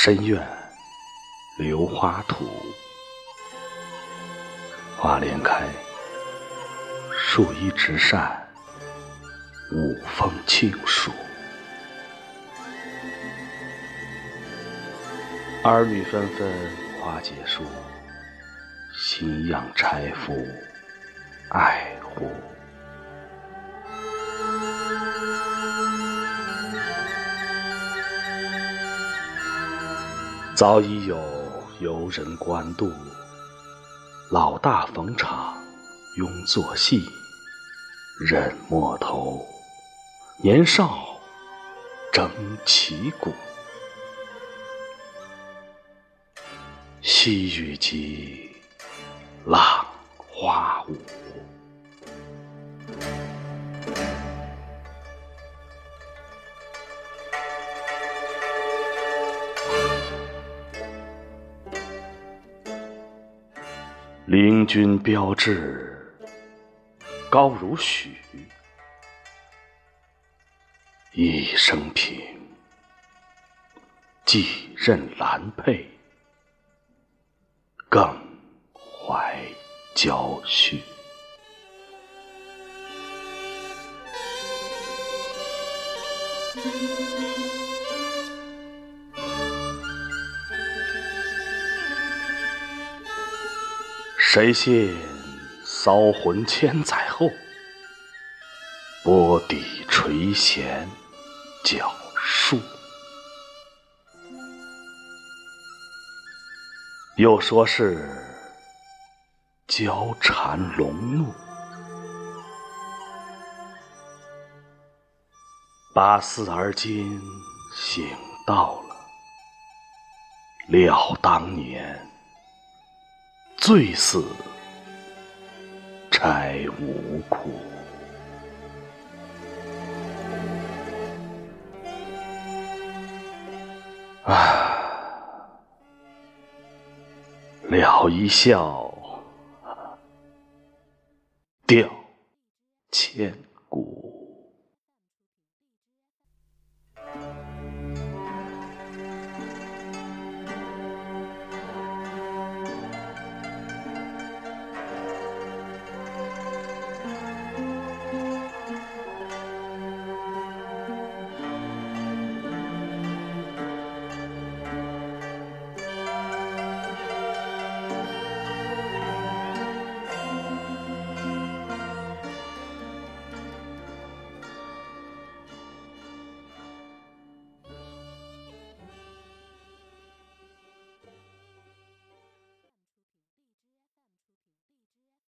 深院榴花图，花莲开，树依直扇，五风轻暑。儿女纷纷花结束，新样钗夫爱护。早已有游人观渡，老大逢场拥作戏，忍莫头，年少争旗鼓。西雨急，浪花舞。灵君标志高如许，一生平，继任兰佩，更怀娇绪。谁信骚魂千载后，波底垂涎脚数？又说是娇缠龙怒，八思而今醒到了，料当年。醉死柴无苦，啊，了一笑，掉千。